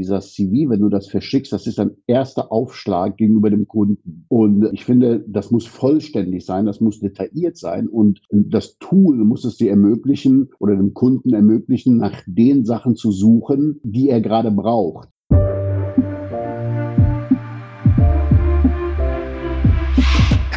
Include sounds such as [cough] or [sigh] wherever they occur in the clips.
dieser CV, wenn du das verschickst, das ist ein erster Aufschlag gegenüber dem Kunden. Und ich finde, das muss vollständig sein, das muss detailliert sein und das Tool muss es dir ermöglichen oder dem Kunden ermöglichen, nach den Sachen zu suchen, die er gerade braucht.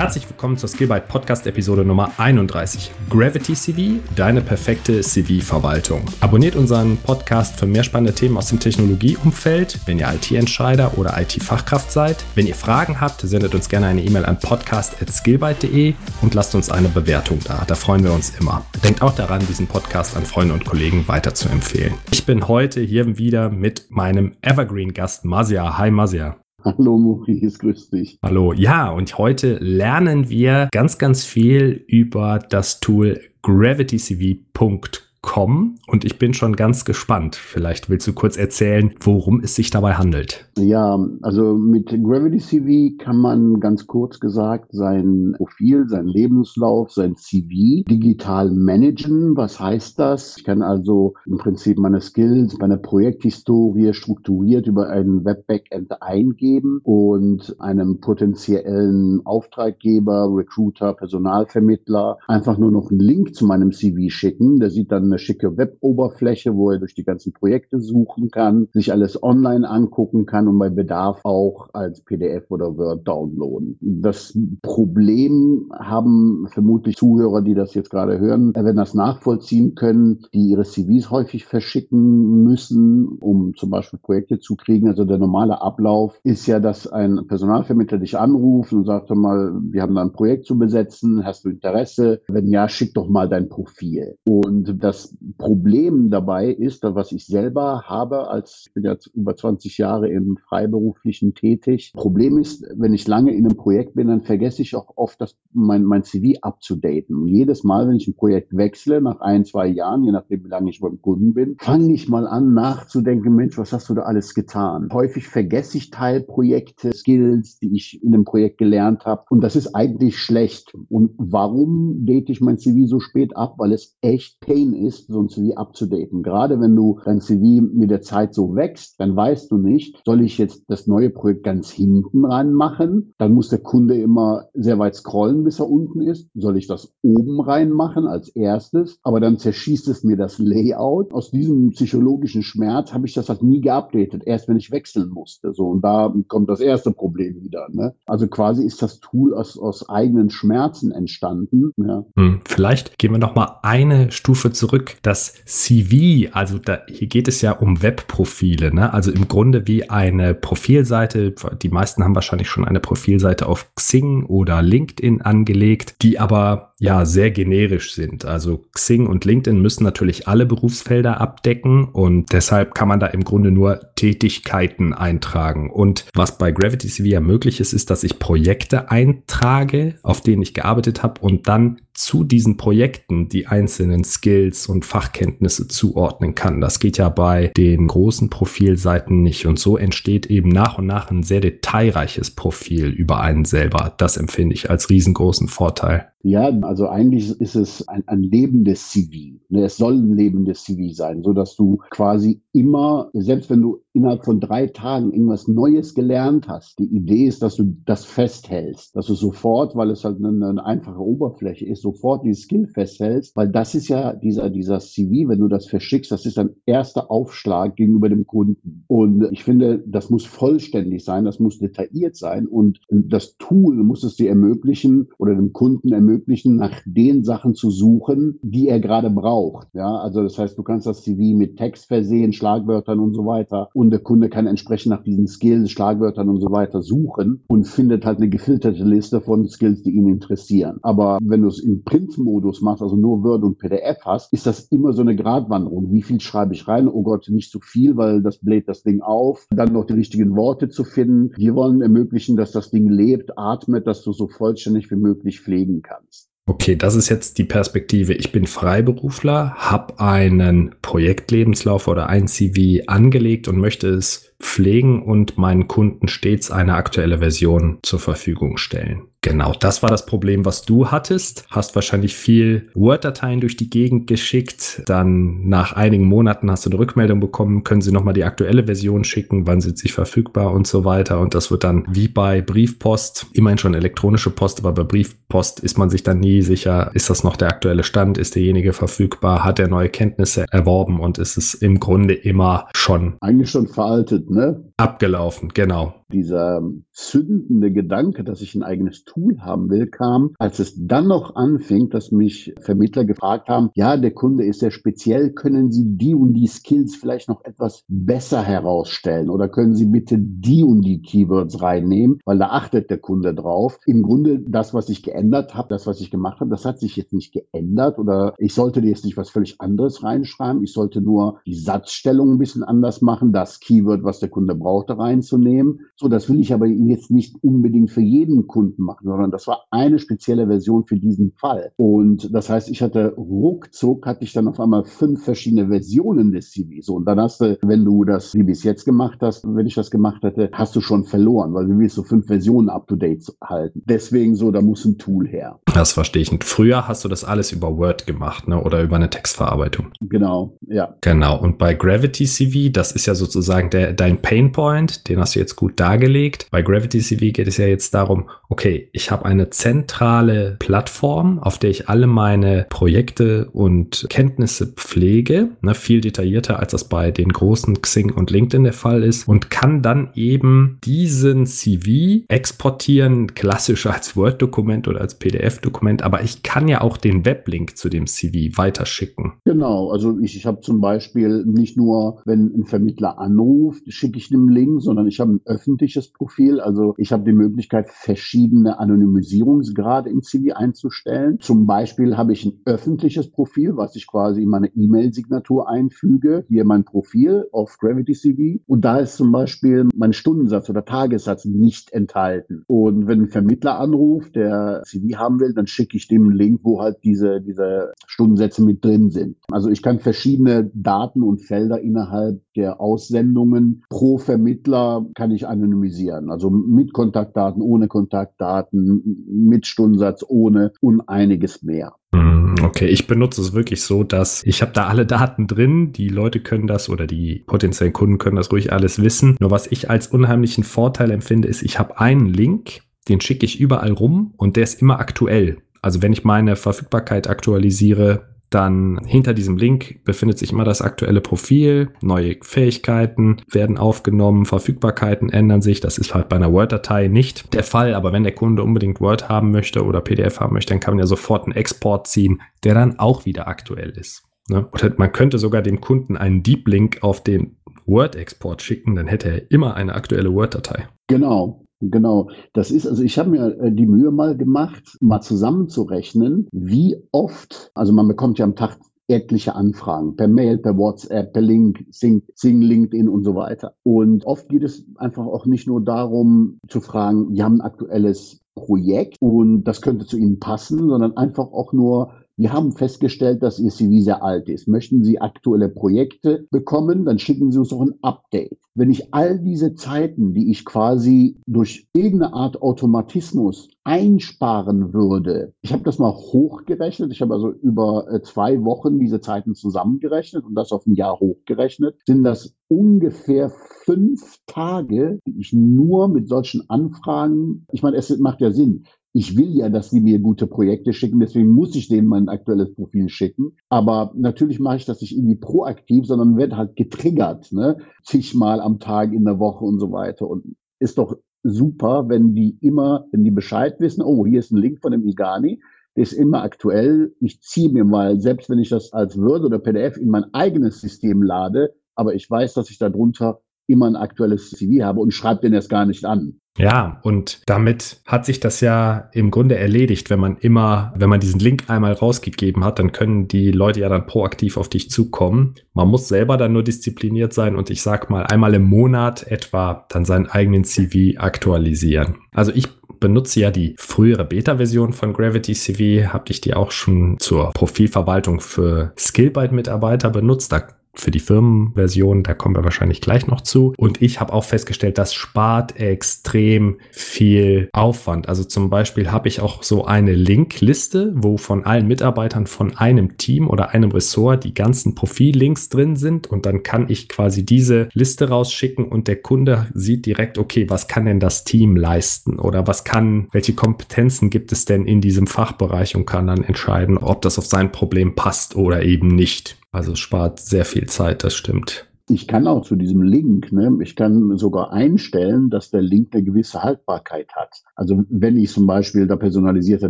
Herzlich willkommen zur Skillbyte Podcast Episode Nummer 31. Gravity CV, deine perfekte CV-Verwaltung. Abonniert unseren Podcast für mehr spannende Themen aus dem Technologieumfeld, wenn ihr IT-Entscheider oder IT-Fachkraft seid. Wenn ihr Fragen habt, sendet uns gerne eine E-Mail an podcast.skillbyte.de und lasst uns eine Bewertung da. Da freuen wir uns immer. Denkt auch daran, diesen Podcast an Freunde und Kollegen weiter zu empfehlen. Ich bin heute hier wieder mit meinem Evergreen-Gast Masia. Hi Masia. Hallo Maurice, grüß dich. Hallo, ja, und heute lernen wir ganz, ganz viel über das Tool gravitycv.com kommen und ich bin schon ganz gespannt. Vielleicht willst du kurz erzählen, worum es sich dabei handelt. Ja, also mit Gravity CV kann man ganz kurz gesagt sein Profil, sein Lebenslauf, sein CV digital managen. Was heißt das? Ich kann also im Prinzip meine Skills, meine Projekthistorie strukturiert über einen Web-Backend eingeben und einem potenziellen Auftraggeber, Recruiter, Personalvermittler einfach nur noch einen Link zu meinem CV schicken. Der sieht dann eine schicke Web-Oberfläche, wo er durch die ganzen Projekte suchen kann, sich alles online angucken kann und bei Bedarf auch als PDF oder Word downloaden. Das Problem haben vermutlich Zuhörer, die das jetzt gerade hören, wenn das nachvollziehen können, die ihre CVs häufig verschicken müssen, um zum Beispiel Projekte zu kriegen. Also der normale Ablauf ist ja, dass ein Personalvermittler dich anruft und sagt mal, wir haben da ein Projekt zu besetzen, hast du Interesse? Wenn ja, schick doch mal dein Profil. Und das Problem dabei ist, was ich selber habe, als ich bin jetzt über 20 Jahre im Freiberuflichen tätig. Problem ist, wenn ich lange in einem Projekt bin, dann vergesse ich auch oft, das, mein, mein CV abzudaten. Und jedes Mal, wenn ich ein Projekt wechsle, nach ein, zwei Jahren, je nachdem, wie lange ich beim Kunden bin, fange ich mal an nachzudenken, Mensch, was hast du da alles getan? Häufig vergesse ich Teilprojekte, Skills, die ich in dem Projekt gelernt habe. Und das ist eigentlich schlecht. Und warum date ich mein CV so spät ab? Weil es echt Pain ist, ist, so ein CV abzudaten. Gerade wenn du dein CV mit der Zeit so wächst, dann weißt du nicht, soll ich jetzt das neue Projekt ganz hinten rein machen? Dann muss der Kunde immer sehr weit scrollen, bis er unten ist. Soll ich das oben rein machen als erstes? Aber dann zerschießt es mir das Layout. Aus diesem psychologischen Schmerz habe ich das halt nie geupdatet, erst wenn ich wechseln musste. So, und da kommt das erste Problem wieder. Ne? Also quasi ist das Tool aus, aus eigenen Schmerzen entstanden. Ja. Hm, vielleicht gehen wir noch mal eine Stufe zurück zurück. Das CV, also da, hier geht es ja um Webprofile, ne? also im Grunde wie eine Profilseite. Die meisten haben wahrscheinlich schon eine Profilseite auf Xing oder LinkedIn angelegt, die aber ja sehr generisch sind. Also Xing und LinkedIn müssen natürlich alle Berufsfelder abdecken und deshalb kann man da im Grunde nur Tätigkeiten eintragen. Und was bei Gravity CV möglich ist, ist, dass ich Projekte eintrage, auf denen ich gearbeitet habe und dann zu diesen Projekten die einzelnen Skills und Fachkenntnisse zuordnen kann. Das geht ja bei den großen Profilseiten nicht. Und so entsteht eben nach und nach ein sehr detailreiches Profil über einen selber. Das empfinde ich als riesengroßen Vorteil. Ja, also eigentlich ist es ein, ein lebendes CV. Ne, es soll ein lebendes CV sein, so dass du quasi immer, selbst wenn du innerhalb von drei Tagen irgendwas Neues gelernt hast, die Idee ist, dass du das festhältst, dass du sofort, weil es halt eine, eine einfache Oberfläche ist, sofort die Skill festhältst, weil das ist ja dieser, dieser CV, wenn du das verschickst, das ist ein erster Aufschlag gegenüber dem Kunden. Und ich finde, das muss vollständig sein, das muss detailliert sein und das Tool muss es dir ermöglichen oder dem Kunden ermöglichen, nach den Sachen zu suchen, die er gerade braucht. Ja, also das heißt, du kannst das CV mit Text versehen, Schlagwörtern und so weiter. Der Kunde kann entsprechend nach diesen Skills, Schlagwörtern und so weiter suchen und findet halt eine gefilterte Liste von Skills, die ihn interessieren. Aber wenn du es im Print-Modus machst, also nur Word und PDF hast, ist das immer so eine Gratwanderung. Wie viel schreibe ich rein? Oh Gott, nicht zu viel, weil das bläht das Ding auf. Dann noch die richtigen Worte zu finden. Wir wollen ermöglichen, dass das Ding lebt, atmet, dass du so vollständig wie möglich pflegen kannst. Okay, das ist jetzt die Perspektive. Ich bin Freiberufler, habe einen Projektlebenslauf oder ein CV angelegt und möchte es pflegen und meinen Kunden stets eine aktuelle Version zur Verfügung stellen. Genau, das war das Problem, was du hattest. Hast wahrscheinlich viel Word-Dateien durch die Gegend geschickt. Dann nach einigen Monaten hast du eine Rückmeldung bekommen, können sie nochmal die aktuelle Version schicken, wann sind sie verfügbar und so weiter. Und das wird dann wie bei Briefpost, immerhin schon elektronische Post, aber bei Briefpost ist man sich dann nie sicher, ist das noch der aktuelle Stand, ist derjenige verfügbar, hat er neue Kenntnisse erworben und ist es im Grunde immer schon. Eigentlich schon veraltet, ne? Abgelaufen, genau dieser zündende Gedanke, dass ich ein eigenes Tool haben will, kam, als es dann noch anfing, dass mich Vermittler gefragt haben, ja, der Kunde ist sehr speziell, können Sie die und die Skills vielleicht noch etwas besser herausstellen oder können Sie bitte die und die Keywords reinnehmen, weil da achtet der Kunde drauf. Im Grunde das, was ich geändert habe, das, was ich gemacht habe, das hat sich jetzt nicht geändert oder ich sollte jetzt nicht was völlig anderes reinschreiben. Ich sollte nur die Satzstellung ein bisschen anders machen, das Keyword, was der Kunde brauchte, reinzunehmen. So, das will ich aber jetzt nicht unbedingt für jeden Kunden machen, sondern das war eine spezielle Version für diesen Fall. Und das heißt, ich hatte ruckzuck, hatte ich dann auf einmal fünf verschiedene Versionen des CVs. Und dann hast du, wenn du das wie bis jetzt gemacht hast, wenn ich das gemacht hätte, hast du schon verloren, weil du willst so fünf Versionen up to date halten. Deswegen so, da muss ein Tool her. Das verstehe ich. Und früher hast du das alles über Word gemacht, ne? Oder über eine Textverarbeitung. Genau, ja. Genau. Und bei Gravity CV, das ist ja sozusagen der, dein Painpoint, den hast du jetzt gut da dargelegt. Bei Gravity CV geht es ja jetzt darum, okay, ich habe eine zentrale Plattform, auf der ich alle meine Projekte und Kenntnisse pflege, ne, viel detaillierter als das bei den großen Xing und LinkedIn der Fall ist und kann dann eben diesen CV exportieren, klassisch als Word-Dokument oder als PDF-Dokument, aber ich kann ja auch den Weblink zu dem CV weiterschicken. Genau, also ich, ich habe zum Beispiel nicht nur, wenn ein Vermittler anruft, schicke ich einen Link, sondern ich habe ein öffentliches Profil. Also ich habe die Möglichkeit, verschiedene Anonymisierungsgrade im CV einzustellen. Zum Beispiel habe ich ein öffentliches Profil, was ich quasi in meine E-Mail-Signatur einfüge. Hier mein Profil auf Gravity CV. Und da ist zum Beispiel mein Stundensatz oder Tagessatz nicht enthalten. Und wenn ein Vermittler anruft, der CV haben will, dann schicke ich dem einen Link, wo halt diese, diese Stundensätze mit drin sind. Also ich kann verschiedene Daten und Felder innerhalb der Aussendungen pro Vermittler kann ich anonymisieren. Also mit Kontaktdaten, ohne Kontaktdaten, mit Stundensatz, ohne und einiges mehr. Hm, okay, ich benutze es wirklich so, dass ich habe da alle Daten drin, die Leute können das oder die potenziellen Kunden können das ruhig alles wissen. Nur was ich als unheimlichen Vorteil empfinde, ist, ich habe einen Link, den schicke ich überall rum und der ist immer aktuell. Also wenn ich meine Verfügbarkeit aktualisiere, dann hinter diesem Link befindet sich immer das aktuelle Profil, neue Fähigkeiten werden aufgenommen, Verfügbarkeiten ändern sich. Das ist halt bei einer Word-Datei nicht der Fall, aber wenn der Kunde unbedingt Word haben möchte oder PDF haben möchte, dann kann man ja sofort einen Export ziehen, der dann auch wieder aktuell ist. Ne? Oder man könnte sogar dem Kunden einen Deep Link auf den Word-Export schicken, dann hätte er immer eine aktuelle Word-Datei. Genau, Genau, das ist, also ich habe mir äh, die Mühe mal gemacht, mal zusammenzurechnen, wie oft, also man bekommt ja am Tag etliche Anfragen per Mail, per WhatsApp, per Link, Sing, Sing, LinkedIn und so weiter. Und oft geht es einfach auch nicht nur darum zu fragen, wir haben ein aktuelles Projekt und das könnte zu Ihnen passen, sondern einfach auch nur, wir haben festgestellt, dass Ihr CV sehr alt ist. Möchten Sie aktuelle Projekte bekommen, dann schicken Sie uns auch ein Update. Wenn ich all diese Zeiten, die ich quasi durch irgendeine Art Automatismus einsparen würde, ich habe das mal hochgerechnet, ich habe also über äh, zwei Wochen diese Zeiten zusammengerechnet und das auf ein Jahr hochgerechnet, sind das ungefähr fünf Tage, die ich nur mit solchen Anfragen, ich meine, es macht ja Sinn, ich will ja, dass sie mir gute Projekte schicken, deswegen muss ich denen mein aktuelles Profil schicken. Aber natürlich mache ich das nicht irgendwie proaktiv, sondern werde halt getriggert, ne? Zigmal am Tag, in der Woche und so weiter. Und ist doch super, wenn die immer, wenn die Bescheid wissen, oh, hier ist ein Link von dem Igani, der ist immer aktuell. Ich ziehe mir mal, selbst wenn ich das als Word oder PDF in mein eigenes System lade, aber ich weiß, dass ich darunter immer ein aktuelles CV habe und schreibe den erst gar nicht an. Ja, und damit hat sich das ja im Grunde erledigt, wenn man immer, wenn man diesen Link einmal rausgegeben hat, dann können die Leute ja dann proaktiv auf dich zukommen. Man muss selber dann nur diszipliniert sein und ich sag mal einmal im Monat etwa dann seinen eigenen CV aktualisieren. Also ich benutze ja die frühere Beta-Version von Gravity CV, habe ich die auch schon zur Profilverwaltung für Skillbyte-Mitarbeiter benutzt. Da für die Firmenversion, da kommen wir wahrscheinlich gleich noch zu. Und ich habe auch festgestellt, das spart extrem viel Aufwand. Also zum Beispiel habe ich auch so eine Linkliste, wo von allen Mitarbeitern von einem Team oder einem Ressort die ganzen Profillinks drin sind. Und dann kann ich quasi diese Liste rausschicken und der Kunde sieht direkt, okay, was kann denn das Team leisten oder was kann, welche Kompetenzen gibt es denn in diesem Fachbereich und kann dann entscheiden, ob das auf sein Problem passt oder eben nicht. Also spart sehr viel Zeit, das stimmt. Ich kann auch zu diesem Link, ne, ich kann sogar einstellen, dass der Link eine gewisse Haltbarkeit hat. Also wenn ich zum Beispiel da personalisierte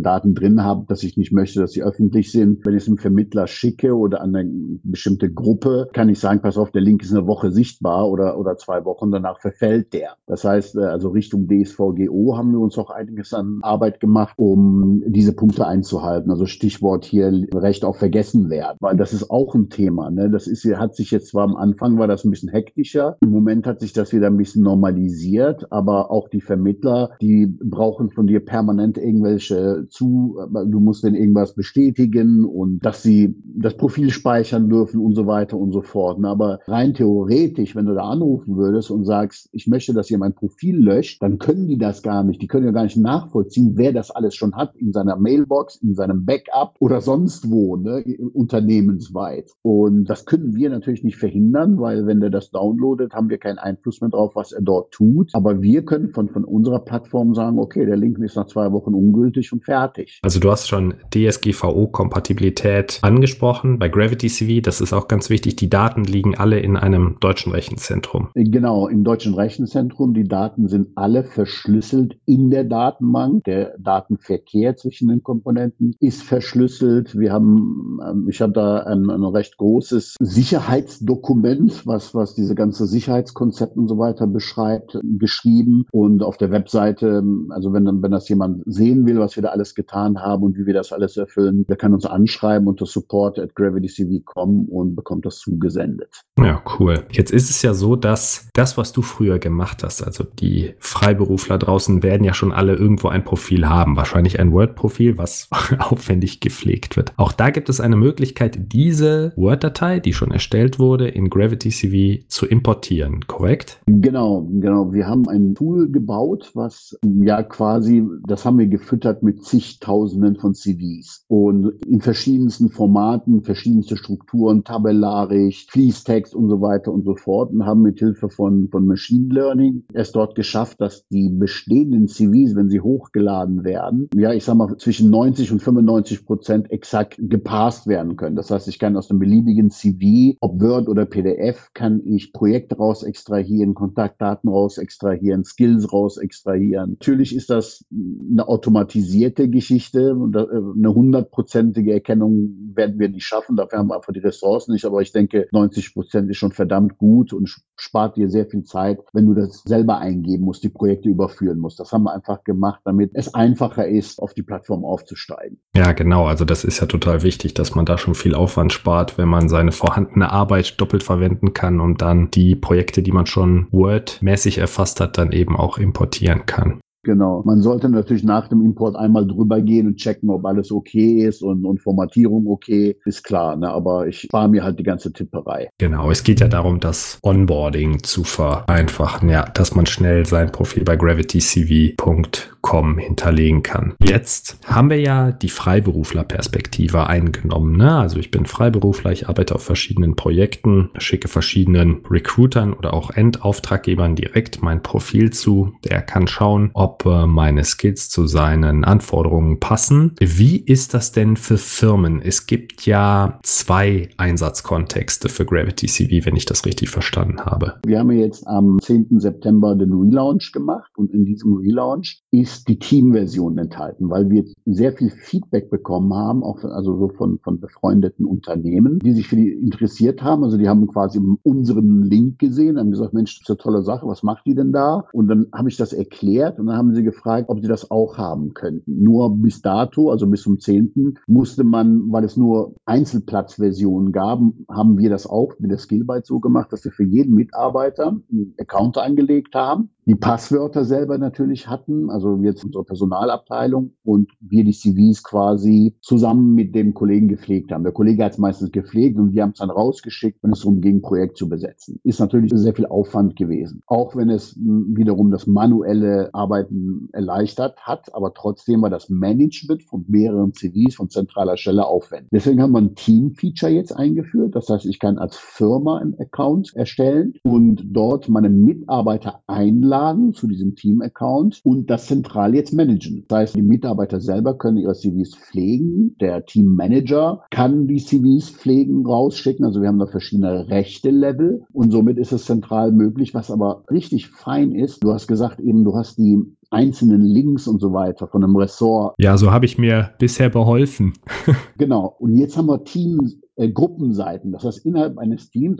Daten drin habe, dass ich nicht möchte, dass sie öffentlich sind, wenn ich es einem Vermittler schicke oder an eine bestimmte Gruppe, kann ich sagen, pass auf, der Link ist eine Woche sichtbar oder, oder zwei Wochen, danach verfällt der. Das heißt, äh, also Richtung DSVGO haben wir uns auch einiges an Arbeit gemacht, um diese Punkte einzuhalten. Also Stichwort hier Recht auf vergessen werden, weil das ist auch ein Thema. Ne? Das ist, hat sich jetzt zwar am Anfang war das ein bisschen hektischer. Im Moment hat sich das wieder ein bisschen normalisiert, aber auch die Vermittler, die brauchen von dir permanent irgendwelche zu, du musst denn irgendwas bestätigen und dass sie das Profil speichern dürfen und so weiter und so fort. Aber rein theoretisch, wenn du da anrufen würdest und sagst, ich möchte, dass ihr mein Profil löscht, dann können die das gar nicht. Die können ja gar nicht nachvollziehen, wer das alles schon hat in seiner Mailbox, in seinem Backup oder sonst wo, ne, unternehmensweit. Und das können wir natürlich nicht verhindern, weil weil wenn der das downloadet, haben wir keinen Einfluss mehr drauf, was er dort tut. Aber wir können von, von unserer Plattform sagen, okay, der Link ist nach zwei Wochen ungültig und fertig. Also du hast schon DSGVO-Kompatibilität angesprochen bei Gravity CV. Das ist auch ganz wichtig. Die Daten liegen alle in einem deutschen Rechenzentrum. Genau, im deutschen Rechenzentrum. Die Daten sind alle verschlüsselt in der Datenbank. Der Datenverkehr zwischen den Komponenten ist verschlüsselt. Wir haben, ähm, ich habe da ein, ein recht großes Sicherheitsdokument, was, was diese ganze Sicherheitskonzept und so weiter beschreibt, geschrieben. Und auf der Webseite, also wenn, wenn das jemand sehen will, was wir da alles getan haben und wie wir das alles erfüllen, der kann uns anschreiben unter support at gravitycv.com und bekommt das zugesendet. Ja, cool. Jetzt ist es ja so, dass das, was du früher gemacht hast, also die Freiberufler draußen werden ja schon alle irgendwo ein Profil haben. Wahrscheinlich ein Word-Profil, was [laughs] aufwendig gepflegt wird. Auch da gibt es eine Möglichkeit, diese Word-Datei, die schon erstellt wurde, in Gravity DCV zu importieren, korrekt? Genau, genau. Wir haben ein Tool gebaut, was ja quasi, das haben wir gefüttert mit zigtausenden von CVs und in verschiedensten Formaten, verschiedenste Strukturen, tabellarisch, Fließtext und so weiter und so fort und haben mit Hilfe von, von Machine Learning es dort geschafft, dass die bestehenden CVs, wenn sie hochgeladen werden, ja, ich sag mal, zwischen 90 und 95 Prozent exakt gepasst werden können. Das heißt, ich kann aus einem beliebigen CV, ob Word oder PDF, kann ich Projekte raus extrahieren, Kontaktdaten raus extrahieren, Skills raus extrahieren. Natürlich ist das eine automatisierte Geschichte äh, eine hundertprozentige Erkennung werden wir nicht schaffen. Dafür haben wir einfach die Ressourcen nicht. Aber ich denke, 90 Prozent ist schon verdammt gut und spart dir sehr viel Zeit, wenn du das selber eingeben musst, die Projekte überführen musst. Das haben wir einfach gemacht, damit es einfacher ist, auf die Plattform aufzusteigen. Ja, genau. Also das ist ja total wichtig, dass man da schon viel Aufwand spart, wenn man seine vorhandene Arbeit doppelt verwenden kann und dann die Projekte, die man schon Word-mäßig erfasst hat, dann eben auch importieren kann. Genau. Man sollte natürlich nach dem Import einmal drüber gehen und checken, ob alles okay ist und, und Formatierung okay ist klar. Ne? Aber ich spare mir halt die ganze Tipperei. Genau. Es geht ja darum, das Onboarding zu vereinfachen. Ja, dass man schnell sein Profil bei gravitycv.com hinterlegen kann. Jetzt haben wir ja die Freiberuflerperspektive eingenommen. Ne? Also ich bin Freiberufler, ich arbeite auf verschiedenen Projekten, schicke verschiedenen Recruitern oder auch Endauftraggebern direkt mein Profil zu. Der kann schauen, ob ob äh, meine Skills zu seinen Anforderungen passen. Wie ist das denn für Firmen? Es gibt ja zwei Einsatzkontexte für Gravity CV, wenn ich das richtig verstanden habe. Wir haben jetzt am 10. September den Relaunch gemacht und in diesem Relaunch ist die Teamversion enthalten, weil wir sehr viel Feedback bekommen haben, auch von, also so von, von befreundeten Unternehmen, die sich für die interessiert haben. Also die haben quasi unseren Link gesehen, haben gesagt, Mensch, das ist eine tolle Sache, was macht die denn da? Und dann habe ich das erklärt und dann haben sie gefragt, ob sie das auch haben könnten. Nur bis dato, also bis zum 10. musste man, weil es nur Einzelplatzversionen gab, haben wir das auch mit der Skillbyte so gemacht, dass wir für jeden Mitarbeiter einen Account angelegt haben die Passwörter selber natürlich hatten, also jetzt unsere Personalabteilung und wir die CVs quasi zusammen mit dem Kollegen gepflegt haben. Der Kollege hat es meistens gepflegt und wir haben es dann rausgeschickt, wenn es darum ging, ein Projekt zu besetzen. Ist natürlich sehr viel Aufwand gewesen. Auch wenn es wiederum das manuelle Arbeiten erleichtert hat, aber trotzdem war das Management von mehreren CVs von zentraler Stelle aufwendig. Deswegen haben wir ein Team-Feature jetzt eingeführt. Das heißt, ich kann als Firma einen Account erstellen und dort meine Mitarbeiter einladen zu diesem Team-Account und das zentral jetzt managen. Das heißt, die Mitarbeiter selber können ihre CVs pflegen. Der Team-Manager kann die CVs pflegen, rausschicken. Also wir haben da verschiedene Rechte-Level und somit ist es zentral möglich. Was aber richtig fein ist, du hast gesagt eben, du hast die einzelnen Links und so weiter von einem Ressort. Ja, so habe ich mir bisher beholfen. [laughs] genau. Und jetzt haben wir Teams, äh, Gruppenseiten. Das heißt, innerhalb eines Teams,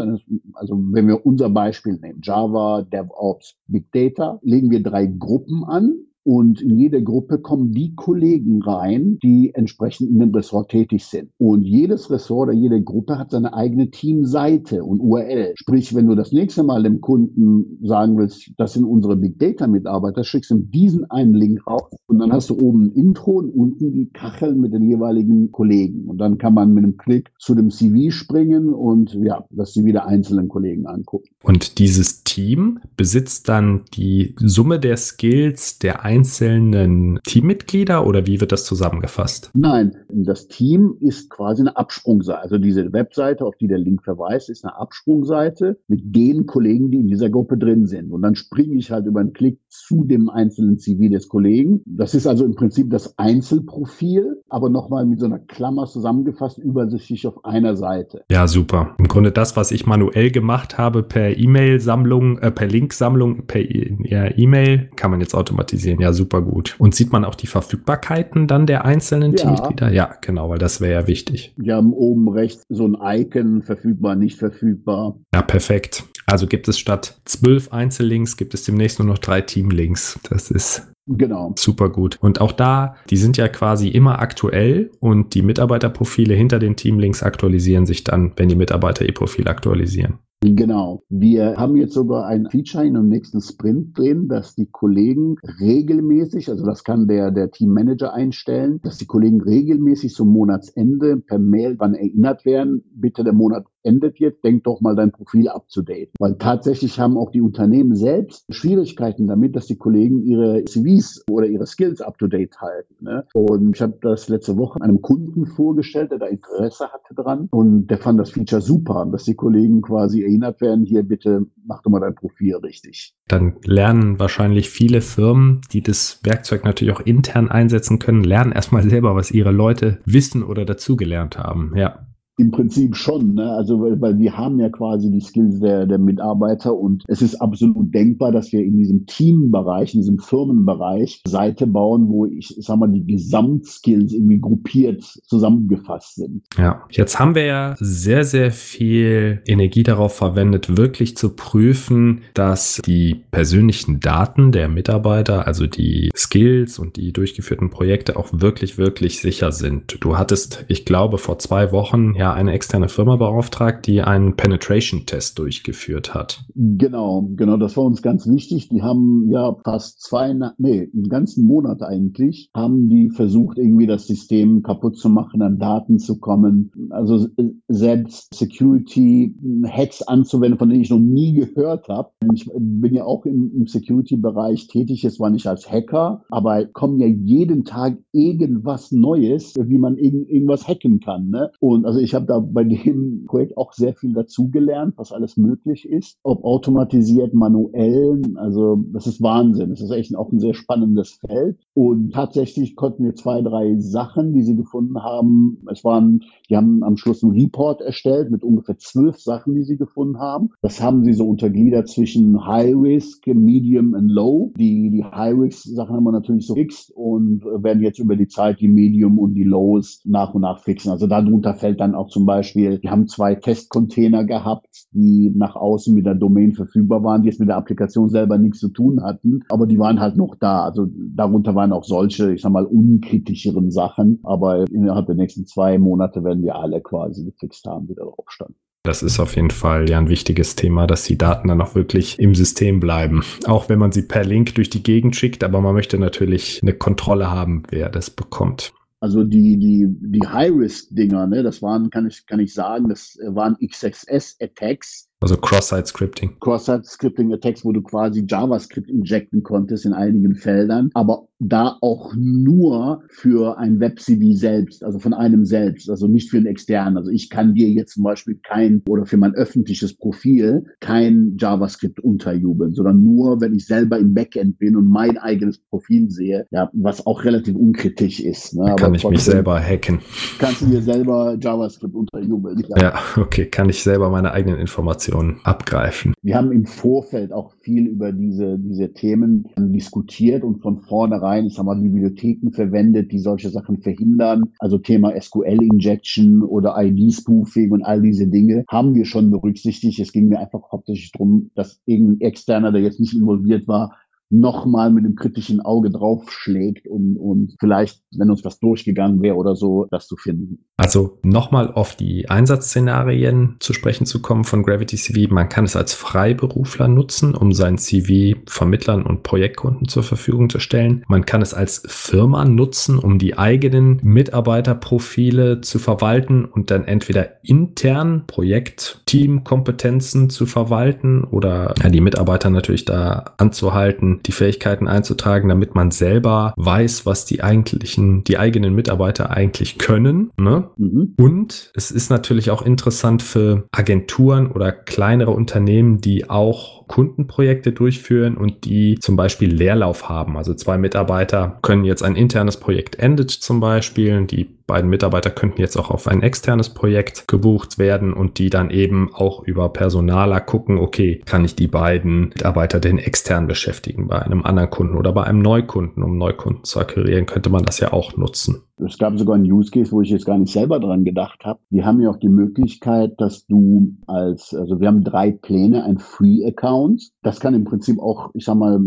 also wenn wir unser Beispiel nehmen, Java, DevOps, Big Data, legen wir drei Gruppen an und in jede Gruppe kommen die Kollegen rein, die entsprechend in dem Ressort tätig sind. Und jedes Ressort oder jede Gruppe hat seine eigene Teamseite und URL. Sprich, wenn du das nächste Mal dem Kunden sagen willst, das sind unsere Big Data Mitarbeiter, schickst du diesen einen Link raus und dann hast du oben ein Intro und unten die Kachel mit den jeweiligen Kollegen. Und dann kann man mit einem Klick zu dem CV springen und ja, das CV der einzelnen Kollegen angucken. Und dieses Team besitzt dann die Summe der Skills der einzelnen einzelnen Teammitglieder oder wie wird das zusammengefasst? Nein, das Team ist quasi eine Absprungseite. Also diese Webseite, auf die der Link verweist, ist eine Absprungseite mit den Kollegen, die in dieser Gruppe drin sind. Und dann springe ich halt über einen Klick zu dem einzelnen CV des Kollegen. Das ist also im Prinzip das Einzelprofil, aber nochmal mit so einer Klammer zusammengefasst, übersichtlich auf einer Seite. Ja, super. Im Grunde das, was ich manuell gemacht habe per E-Mail-Sammlung, äh, per Link-Sammlung, per E-Mail, kann man jetzt automatisieren. Ja, super gut. Und sieht man auch die Verfügbarkeiten dann der einzelnen ja. Teammitglieder? Ja, genau, weil das wäre ja wichtig. Wir haben oben rechts so ein Icon, verfügbar, nicht verfügbar. Ja, perfekt. Also gibt es statt zwölf Einzellinks, gibt es demnächst nur noch drei Teamlinks. Das ist Genau. Super gut. Und auch da, die sind ja quasi immer aktuell und die Mitarbeiterprofile hinter den Teamlinks aktualisieren sich dann, wenn die Mitarbeiter ihr Profil aktualisieren. Genau. Wir haben jetzt sogar ein Feature in dem nächsten Sprint drin, dass die Kollegen regelmäßig, also das kann der, der Teammanager einstellen, dass die Kollegen regelmäßig zum Monatsende per Mail dann erinnert werden, bitte der Monat endet jetzt, denk doch mal dein Profil date. Weil tatsächlich haben auch die Unternehmen selbst Schwierigkeiten damit, dass die Kollegen ihre CVs oder ihre Skills up to date halten. Ne? Und ich habe das letzte Woche einem Kunden vorgestellt, der da Interesse hatte dran und der fand das Feature super, dass die Kollegen quasi erinnert werden, hier bitte mach doch mal dein Profil richtig. Dann lernen wahrscheinlich viele Firmen, die das Werkzeug natürlich auch intern einsetzen können, lernen erstmal selber, was ihre Leute wissen oder dazugelernt haben. Ja. Im Prinzip schon, ne? also weil, weil wir haben ja quasi die Skills der, der Mitarbeiter und es ist absolut denkbar, dass wir in diesem Teambereich, in diesem Firmenbereich Seite bauen, wo ich sag mal die Gesamtskills irgendwie gruppiert zusammengefasst sind. Ja, jetzt haben wir ja sehr, sehr viel Energie darauf verwendet, wirklich zu prüfen, dass die persönlichen Daten der Mitarbeiter, also die Skills und die durchgeführten Projekte auch wirklich, wirklich sicher sind. Du hattest, ich glaube, vor zwei Wochen ja ja eine externe Firma beauftragt, die einen Penetration-Test durchgeführt hat. Genau, genau, das war uns ganz wichtig. Die haben ja fast zwei, nee, einen ganzen Monat eigentlich, haben die versucht, irgendwie das System kaputt zu machen, an Daten zu kommen. Also selbst Security-Hacks anzuwenden, von denen ich noch nie gehört habe. Ich bin ja auch im, im Security-Bereich tätig, es war nicht als Hacker, aber kommen ja jeden Tag irgendwas Neues, wie man irgend, irgendwas hacken kann. Ne? Und also ich habe da bei dem Projekt auch sehr viel dazugelernt, was alles möglich ist. Ob automatisiert, manuell, also das ist Wahnsinn. Das ist echt auch ein sehr spannendes Feld. Und tatsächlich konnten wir zwei, drei Sachen, die sie gefunden haben. Es waren, die haben am Schluss einen Report erstellt mit ungefähr zwölf Sachen, die sie gefunden haben. Das haben sie so untergliedert zwischen High Risk, Medium und Low. Die, die High Risk Sachen haben wir natürlich so fixed und werden jetzt über die Zeit die Medium und die Lows nach und nach fixen. Also darunter fällt dann auch auch zum Beispiel, wir haben zwei Testcontainer gehabt, die nach außen mit der Domain verfügbar waren, die jetzt mit der Applikation selber nichts zu tun hatten, aber die waren halt noch da. Also darunter waren auch solche, ich sag mal, unkritischeren Sachen, aber innerhalb der nächsten zwei Monate werden wir alle quasi gefixt haben, die darauf standen. Das ist auf jeden Fall ja ein wichtiges Thema, dass die Daten dann auch wirklich im System bleiben. Auch wenn man sie per Link durch die Gegend schickt, aber man möchte natürlich eine Kontrolle haben, wer das bekommt. Also die, die, die High-Risk-Dinger, ne, das waren, kann ich, kann ich sagen, das waren XXS-Attacks, also Cross-Site-Scripting. Cross-Site-Scripting-Attacks, wo du quasi JavaScript injecten konntest in einigen Feldern, aber da auch nur für ein Web-CV selbst, also von einem selbst, also nicht für einen externen. Also ich kann dir jetzt zum Beispiel kein oder für mein öffentliches Profil kein JavaScript unterjubeln, sondern nur, wenn ich selber im Backend bin und mein eigenes Profil sehe, ja, was auch relativ unkritisch ist. Ne? Kann ich mich selber hacken. Kannst du dir selber JavaScript unterjubeln. Ja. ja, okay, kann ich selber meine eigenen Informationen Informationen abgreifen. Wir haben im Vorfeld auch viel über diese, diese Themen diskutiert und von vornherein, ich sag mal, Bibliotheken verwendet, die solche Sachen verhindern. Also Thema SQL-Injection oder ID-Spoofing und all diese Dinge haben wir schon berücksichtigt. Es ging mir einfach hauptsächlich darum, dass irgendein Externer, der jetzt nicht involviert war, nochmal mit einem kritischen Auge draufschlägt und, und vielleicht, wenn uns was durchgegangen wäre oder so, das zu finden. Also nochmal auf die Einsatzszenarien zu sprechen zu kommen von Gravity CV. Man kann es als Freiberufler nutzen, um sein CV Vermittlern und Projektkunden zur Verfügung zu stellen. Man kann es als Firma nutzen, um die eigenen Mitarbeiterprofile zu verwalten und dann entweder intern Projekt-Team-Kompetenzen zu verwalten oder ja, die Mitarbeiter natürlich da anzuhalten, die Fähigkeiten einzutragen, damit man selber weiß, was die eigentlichen, die eigenen Mitarbeiter eigentlich können. Ne? Mhm. Und es ist natürlich auch interessant für Agenturen oder kleinere Unternehmen, die auch Kundenprojekte durchführen und die zum Beispiel Leerlauf haben. Also zwei Mitarbeiter können jetzt ein internes Projekt endet zum Beispiel. Die beiden Mitarbeiter könnten jetzt auch auf ein externes Projekt gebucht werden und die dann eben auch über Personaler gucken, okay, kann ich die beiden Mitarbeiter denn extern beschäftigen bei einem anderen Kunden oder bei einem Neukunden, um Neukunden zu akquirieren, könnte man das ja auch nutzen. Es gab sogar einen Use Case, wo ich jetzt gar nicht selber dran gedacht habe. Wir haben ja auch die Möglichkeit, dass du als, also wir haben drei Pläne, ein Free-Account. Das kann im Prinzip auch, ich sag mal,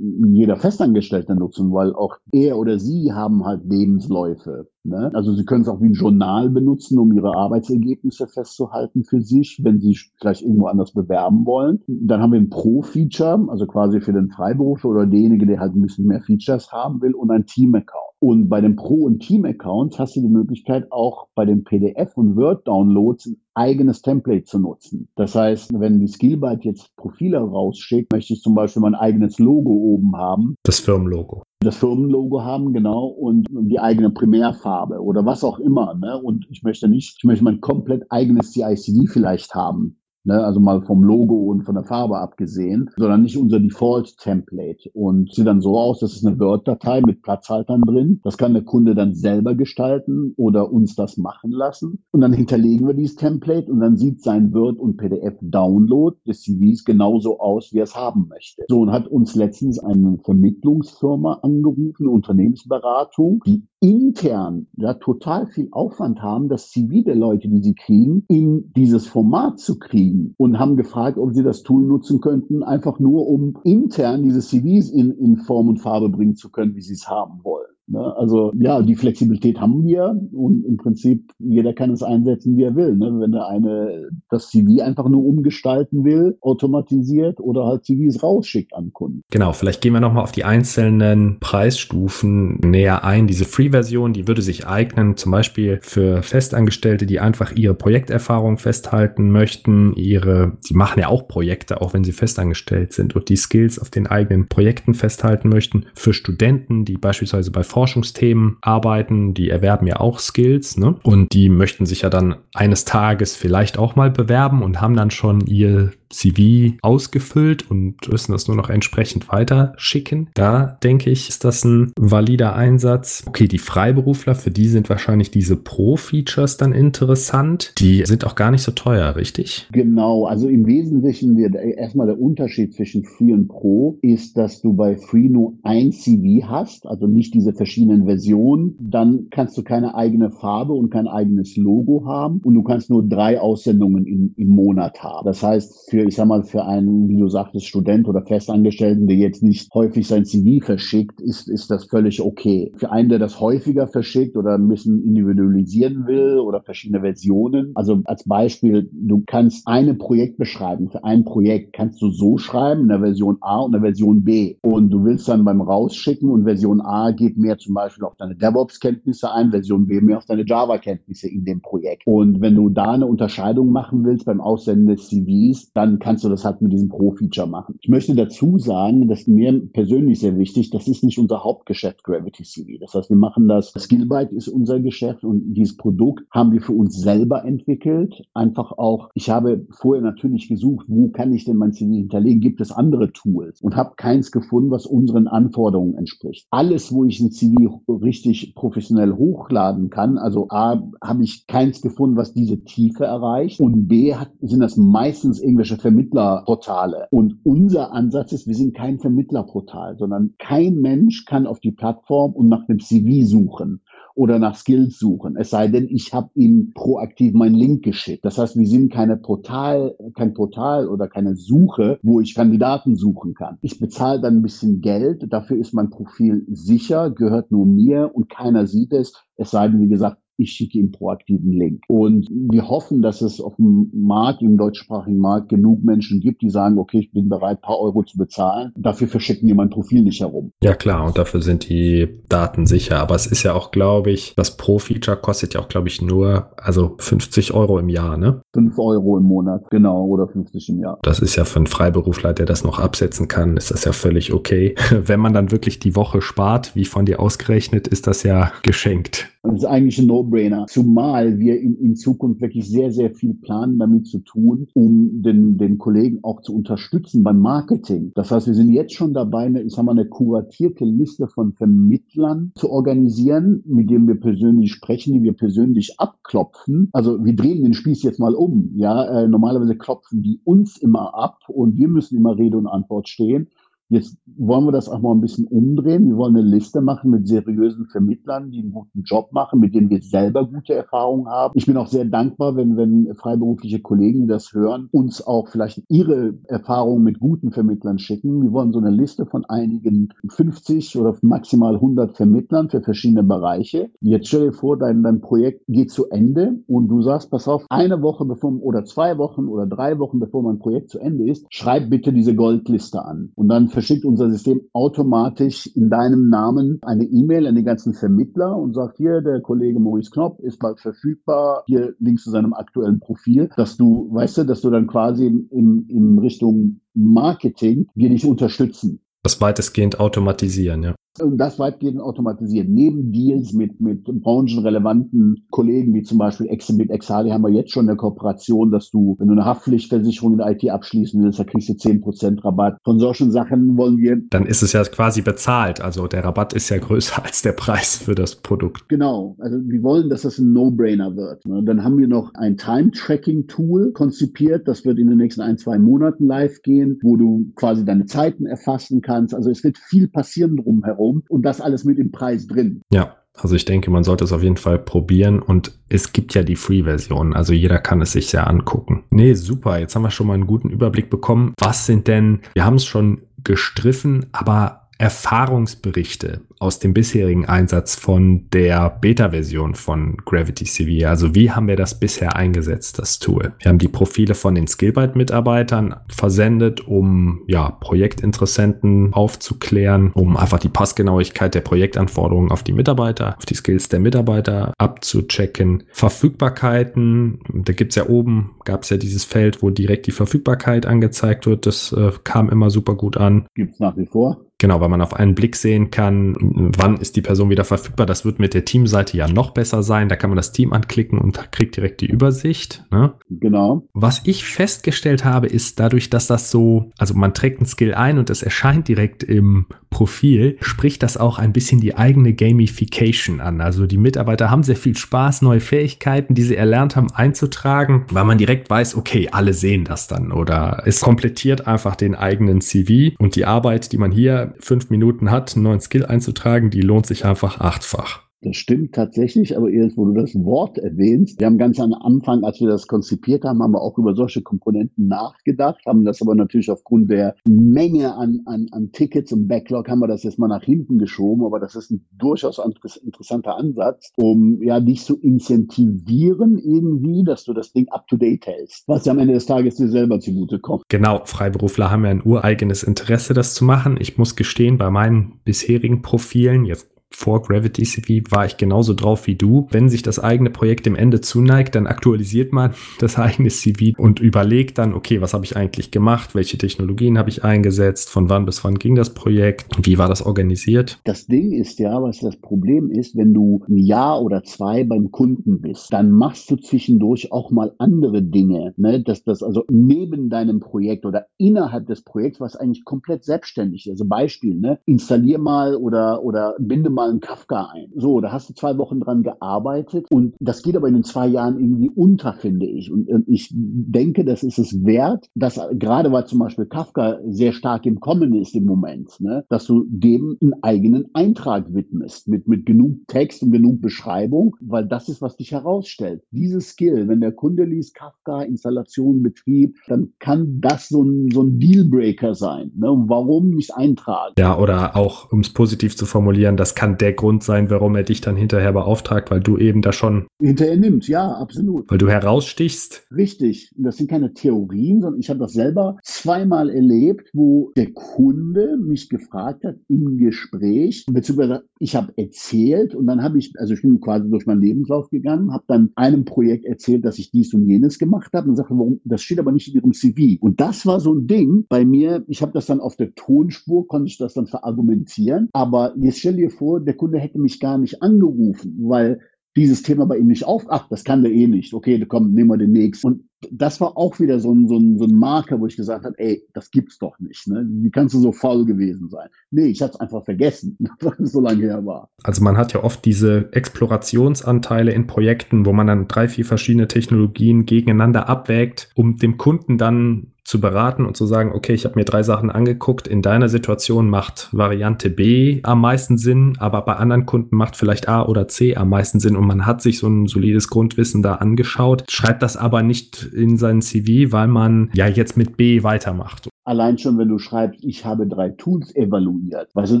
jeder Festangestellte nutzen, weil auch er oder sie haben halt Lebensläufe. Ne? Also Sie können es auch wie ein Journal benutzen, um Ihre Arbeitsergebnisse festzuhalten für sich, wenn Sie vielleicht irgendwo anders bewerben wollen. Dann haben wir ein Pro-Feature, also quasi für den Freiberufler oder derjenige, der halt ein bisschen mehr Features haben will und ein Team-Account. Und bei den Pro- und Team-Accounts hast du die Möglichkeit, auch bei den PDF- und Word-Downloads eigenes Template zu nutzen. Das heißt, wenn die Skillbyte jetzt Profile rausschickt, möchte ich zum Beispiel mein eigenes Logo oben haben. Das Firmenlogo das Firmenlogo haben, genau, und die eigene Primärfarbe oder was auch immer. Ne? Und ich möchte nicht, ich möchte mein komplett eigenes CICD vielleicht haben ne, also mal vom Logo und von der Farbe abgesehen, sondern nicht unser Default-Template. Und sieht dann so aus, das ist eine Word-Datei mit Platzhaltern drin. Das kann der Kunde dann selber gestalten oder uns das machen lassen. Und dann hinterlegen wir dieses Template und dann sieht sein Word- und PDF-Download des CVs genauso aus, wie er es haben möchte. So, und hat uns letztens eine Vermittlungsfirma angerufen, Unternehmensberatung, die intern ja total viel Aufwand haben, das CV der Leute, die sie kriegen, in dieses Format zu kriegen und haben gefragt, ob sie das Tool nutzen könnten, einfach nur um intern diese CVs in, in Form und Farbe bringen zu können, wie sie es haben wollen. Ne? Also ja, die Flexibilität haben wir und im Prinzip jeder kann es einsetzen, wie er will. Ne? Wenn der eine das CV einfach nur umgestalten will, automatisiert oder halt CVs rausschickt an Kunden. Genau, vielleicht gehen wir nochmal auf die einzelnen Preisstufen näher ein. Diese Free-Version, die würde sich eignen, zum Beispiel für Festangestellte, die einfach ihre Projekterfahrung festhalten möchten, ihre, die machen ja auch Projekte, auch wenn sie festangestellt sind und die Skills auf den eigenen Projekten festhalten möchten. Für Studenten, die beispielsweise bei Forschungsthemen arbeiten, die erwerben ja auch Skills, ne? Und die möchten sich ja dann eines Tages vielleicht auch mal bewerben und haben dann schon ihr CV ausgefüllt und müssen das nur noch entsprechend weiterschicken. Da denke ich, ist das ein valider Einsatz. Okay, die Freiberufler, für die sind wahrscheinlich diese Pro-Features dann interessant. Die sind auch gar nicht so teuer, richtig? Genau, also im Wesentlichen wird erstmal der Unterschied zwischen Free und Pro ist, dass du bei Free nur ein CV hast, also nicht diese verschiedenen Versionen. Dann kannst du keine eigene Farbe und kein eigenes Logo haben und du kannst nur drei Aussendungen im, im Monat haben. Das heißt, für, ich sag mal, für einen, wie du sagtest, Student oder Festangestellten, der jetzt nicht häufig sein CV verschickt, ist, ist das völlig okay. Für einen, der das häufiger verschickt oder ein bisschen individualisieren will oder verschiedene Versionen. Also als Beispiel, du kannst eine Projektbeschreibung für ein Projekt kannst du so schreiben, in der Version A und in der Version B. Und du willst dann beim Rausschicken und Version A geht mehr zum Beispiel auf deine DevOps-Kenntnisse ein, Version B mehr auf deine Java-Kenntnisse in dem Projekt. Und wenn du da eine Unterscheidung machen willst beim Aussenden des CVs, dann kannst du das halt mit diesem Pro-Feature machen. Ich möchte dazu sagen, dass mir persönlich sehr wichtig, das ist nicht unser Hauptgeschäft Gravity CV. Das heißt, wir machen das, Skillbyte ist unser Geschäft und dieses Produkt haben wir für uns selber entwickelt. Einfach auch, ich habe vorher natürlich gesucht, wo kann ich denn mein CV hinterlegen? Gibt es andere Tools? Und habe keins gefunden, was unseren Anforderungen entspricht. Alles, wo ich ein CV richtig professionell hochladen kann, also A, habe ich keins gefunden, was diese Tiefe erreicht und B, hat, sind das meistens irgendwelche Vermittlerportale. Und unser Ansatz ist, wir sind kein Vermittlerportal, sondern kein Mensch kann auf die Plattform und nach dem CV suchen oder nach Skills suchen. Es sei denn, ich habe ihm proaktiv meinen Link geschickt. Das heißt, wir sind keine Portal, kein Portal oder keine Suche, wo ich Kandidaten suchen kann. Ich bezahle dann ein bisschen Geld, dafür ist mein Profil sicher, gehört nur mir und keiner sieht es. Es sei denn, wie gesagt, ich schicke ihm proaktiven Link. Und wir hoffen, dass es auf dem Markt, im deutschsprachigen Markt, genug Menschen gibt, die sagen, okay, ich bin bereit, paar Euro zu bezahlen. Dafür verschicken die mein Profil nicht herum. Ja klar, und dafür sind die Daten sicher. Aber es ist ja auch, glaube ich, das Pro-Feature kostet ja auch, glaube ich, nur, also 50 Euro im Jahr, ne? 5 Euro im Monat, genau, oder 50 im Jahr. Das ist ja für einen Freiberufler, der das noch absetzen kann, ist das ja völlig okay. [laughs] Wenn man dann wirklich die Woche spart, wie von dir ausgerechnet, ist das ja geschenkt. Das ist eigentlich ein No-Brainer. Zumal wir in, in, Zukunft wirklich sehr, sehr viel planen, damit zu tun, um den, den Kollegen auch zu unterstützen beim Marketing. Das heißt, wir sind jetzt schon dabei, eine, ich sag mal, eine kuratierte Liste von Vermittlern zu organisieren, mit denen wir persönlich sprechen, die wir persönlich abklopfen. Also wir drehen den Spieß jetzt mal um. Ja, äh, normalerweise klopfen die uns immer ab und wir müssen immer Rede und Antwort stehen. Jetzt wollen wir das auch mal ein bisschen umdrehen. Wir wollen eine Liste machen mit seriösen Vermittlern, die einen guten Job machen, mit denen wir selber gute Erfahrungen haben. Ich bin auch sehr dankbar, wenn, wenn freiberufliche Kollegen, die das hören, uns auch vielleicht ihre Erfahrungen mit guten Vermittlern schicken. Wir wollen so eine Liste von einigen 50 oder maximal 100 Vermittlern für verschiedene Bereiche. Jetzt stell dir vor, dein, dein Projekt geht zu Ende und du sagst, pass auf, eine Woche bevor, oder zwei Wochen oder drei Wochen bevor mein Projekt zu Ende ist, schreib bitte diese Goldliste an. Und dann verschickt unser System automatisch in deinem Namen eine E-Mail an die ganzen Vermittler und sagt hier, der Kollege Maurice Knopp ist bald verfügbar, hier Links zu seinem aktuellen Profil, dass du, weißt du, dass du dann quasi in, in Richtung Marketing wir dich unterstützen. Das weitestgehend automatisieren, ja das weitgehend automatisiert. Neben Deals mit, mit branchenrelevanten Kollegen, wie zum Beispiel Exhibit Exali, haben wir jetzt schon eine Kooperation, dass du, wenn du eine Haftpflichtversicherung in der IT abschließen willst, da kriegst du 10% Rabatt. Von solchen Sachen wollen wir. Dann ist es ja quasi bezahlt. Also der Rabatt ist ja größer [laughs] als der Preis für das Produkt. Genau. Also wir wollen, dass das ein No-Brainer wird. Dann haben wir noch ein Time-Tracking-Tool konzipiert. Das wird in den nächsten ein, zwei Monaten live gehen, wo du quasi deine Zeiten erfassen kannst. Also es wird viel passieren drumherum Raum und das alles mit dem Preis drin. Ja. Also ich denke, man sollte es auf jeden Fall probieren und es gibt ja die Free-Version, also jeder kann es sich ja angucken. Nee, super, jetzt haben wir schon mal einen guten Überblick bekommen. Was sind denn, wir haben es schon gestriffen, aber Erfahrungsberichte aus dem bisherigen Einsatz von der Beta-Version von Gravity CV. Also wie haben wir das bisher eingesetzt, das Tool? Wir haben die Profile von den Skillbyte-Mitarbeitern versendet, um ja, Projektinteressenten aufzuklären, um einfach die Passgenauigkeit der Projektanforderungen auf die Mitarbeiter, auf die Skills der Mitarbeiter abzuchecken. Verfügbarkeiten, da gibt's ja oben, gab es ja dieses Feld, wo direkt die Verfügbarkeit angezeigt wird. Das äh, kam immer super gut an. Gibt's nach wie vor. Genau, weil man auf einen Blick sehen kann, wann ist die Person wieder verfügbar. Das wird mit der Teamseite ja noch besser sein. Da kann man das Team anklicken und kriegt direkt die Übersicht. Ne? Genau. Was ich festgestellt habe, ist dadurch, dass das so, also man trägt ein Skill ein und es erscheint direkt im Profil, spricht das auch ein bisschen die eigene Gamification an. Also die Mitarbeiter haben sehr viel Spaß, neue Fähigkeiten, die sie erlernt haben, einzutragen, weil man direkt weiß, okay, alle sehen das dann oder es komplettiert einfach den eigenen CV und die Arbeit, die man hier fünf Minuten hat, einen neuen Skill einzutragen, die lohnt sich einfach achtfach. Das stimmt tatsächlich, aber erst, wo du das Wort erwähnst, wir haben ganz am Anfang, als wir das konzipiert haben, haben wir auch über solche Komponenten nachgedacht, haben das aber natürlich aufgrund der Menge an, an, an Tickets und Backlog haben wir das jetzt mal nach hinten geschoben, aber das ist ein durchaus interessanter Ansatz, um ja dich zu incentivieren irgendwie, dass du das Ding up to date hältst, was ja am Ende des Tages dir selber zugute kommt. Genau, Freiberufler haben ja ein ureigenes Interesse, das zu machen. Ich muss gestehen, bei meinen bisherigen Profilen, jetzt vor Gravity CV war ich genauso drauf wie du. Wenn sich das eigene Projekt dem Ende zuneigt, dann aktualisiert man [laughs] das eigene CV und überlegt dann, okay, was habe ich eigentlich gemacht? Welche Technologien habe ich eingesetzt? Von wann bis wann ging das Projekt? Wie war das organisiert? Das Ding ist ja, was das Problem ist, wenn du ein Jahr oder zwei beim Kunden bist, dann machst du zwischendurch auch mal andere Dinge. Ne? Dass das also neben deinem Projekt oder innerhalb des Projekts, was eigentlich komplett selbstständig ist. Also Beispiel, ne? installier mal oder, oder binde mal einen Kafka ein. So, da hast du zwei Wochen dran gearbeitet und das geht aber in den zwei Jahren irgendwie unter, finde ich. Und, ich denke, das ist es wert, dass gerade weil zum Beispiel Kafka sehr stark im Kommen ist im Moment, ne, dass du dem einen eigenen Eintrag widmest mit, mit genug Text und genug Beschreibung, weil das ist, was dich herausstellt. Dieses Skill, wenn der Kunde liest Kafka, Installation, Betrieb, dann kann das so ein, so ein Dealbreaker sein. Ne? Warum nicht eintragen? Ja, oder auch, um es positiv zu formulieren, das kann kann der Grund sein, warum er dich dann hinterher beauftragt, weil du eben da schon. Hinterher nimmt, ja, absolut. Weil du herausstichst. Richtig. Das sind keine Theorien, sondern ich habe das selber zweimal erlebt, wo der Kunde mich gefragt hat im Gespräch, beziehungsweise ich habe erzählt und dann habe ich, also ich bin quasi durch meinen Lebenslauf gegangen, habe dann einem Projekt erzählt, dass ich dies und jenes gemacht habe und sagte, warum, das steht aber nicht in ihrem CV. Und das war so ein Ding bei mir, ich habe das dann auf der Tonspur, konnte ich das dann verargumentieren, aber jetzt stell dir vor, der Kunde hätte mich gar nicht angerufen, weil dieses Thema bei ihm nicht auf. Ach, das kann der eh nicht. Okay, komm, nehmen wir den nächsten. Und das war auch wieder so ein, so ein, so ein Marker, wo ich gesagt habe, ey, das gibt's doch nicht. Ne? Wie kannst du so faul gewesen sein? Nee, ich hatte es einfach vergessen, [laughs] weil es so lange her war. Also man hat ja oft diese Explorationsanteile in Projekten, wo man dann drei, vier verschiedene Technologien gegeneinander abwägt, um dem Kunden dann zu beraten und zu sagen, okay, ich habe mir drei Sachen angeguckt. In deiner Situation macht Variante B am meisten Sinn, aber bei anderen Kunden macht vielleicht A oder C am meisten Sinn und man hat sich so ein solides Grundwissen da angeschaut, schreibt das aber nicht in sein CV, weil man ja jetzt mit B weitermacht. Allein schon, wenn du schreibst, ich habe drei Tools evaluiert. Also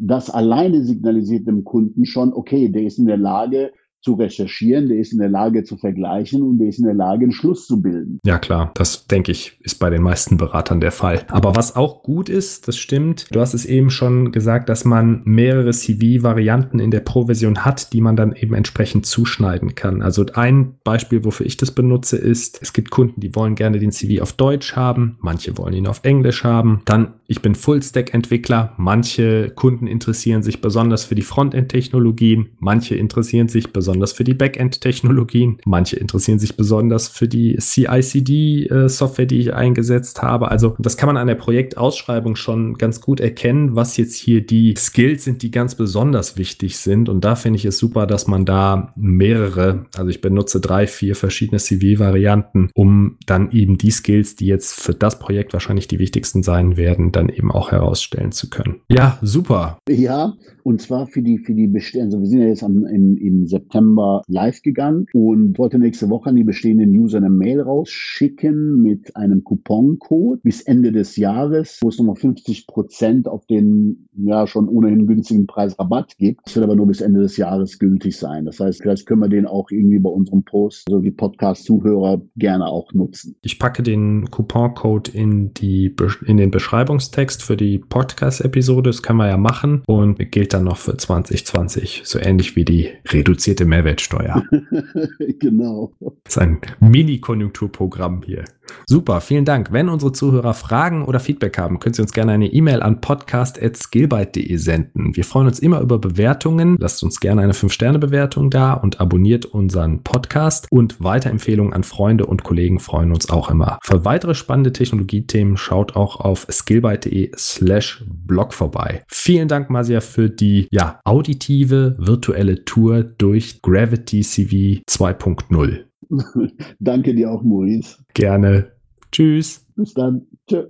das alleine signalisiert dem Kunden schon, okay, der ist in der Lage, zu recherchieren, der ist in der Lage zu vergleichen und der ist in der Lage, einen Schluss zu bilden. Ja klar, das denke ich, ist bei den meisten Beratern der Fall. Aber was auch gut ist, das stimmt, du hast es eben schon gesagt, dass man mehrere CV-Varianten in der Pro-Version hat, die man dann eben entsprechend zuschneiden kann. Also ein Beispiel, wofür ich das benutze, ist, es gibt Kunden, die wollen gerne den CV auf Deutsch haben, manche wollen ihn auf Englisch haben. Dann, ich bin Full-Stack-Entwickler, manche Kunden interessieren sich besonders für die Frontend-Technologien, manche interessieren sich besonders besonders für die Backend-Technologien. Manche interessieren sich besonders für die CI-CD-Software, die ich eingesetzt habe. Also das kann man an der Projektausschreibung schon ganz gut erkennen, was jetzt hier die Skills sind, die ganz besonders wichtig sind. Und da finde ich es super, dass man da mehrere, also ich benutze drei, vier verschiedene CV-Varianten, um dann eben die Skills, die jetzt für das Projekt wahrscheinlich die wichtigsten sein werden, dann eben auch herausstellen zu können. Ja, super. Ja, und zwar für die, für die Bestellung, also wir sind ja jetzt am, im, im September September live gegangen und wollte nächste Woche an die bestehenden User eine Mail rausschicken mit einem Couponcode bis Ende des Jahres, wo es nochmal 50 Prozent auf den ja schon ohnehin günstigen Preis Rabatt gibt. Das wird aber nur bis Ende des Jahres gültig sein. Das heißt, vielleicht können wir den auch irgendwie bei unserem Post, also die Podcast-Zuhörer gerne auch nutzen. Ich packe den Couponcode in die in den Beschreibungstext für die Podcast-Episode. Das können wir ja machen und gilt dann noch für 2020, so ähnlich wie die reduzierte Mehrwertsteuer. [laughs] genau. Das ist ein Mini-Konjunkturprogramm hier. Super, vielen Dank. Wenn unsere Zuhörer Fragen oder Feedback haben, können Sie uns gerne eine E-Mail an podcast.skillbyte.de senden. Wir freuen uns immer über Bewertungen. Lasst uns gerne eine 5-Sterne-Bewertung da und abonniert unseren Podcast. Und Weiterempfehlungen an Freunde und Kollegen freuen uns auch immer. Für weitere spannende Technologiethemen schaut auch auf skillbyte.de slash blog vorbei. Vielen Dank, Masia, für die ja, auditive virtuelle Tour durch Gravity CV 2.0. [laughs] Danke dir auch, Maurice. Gerne. Tschüss. Bis dann. Tschö.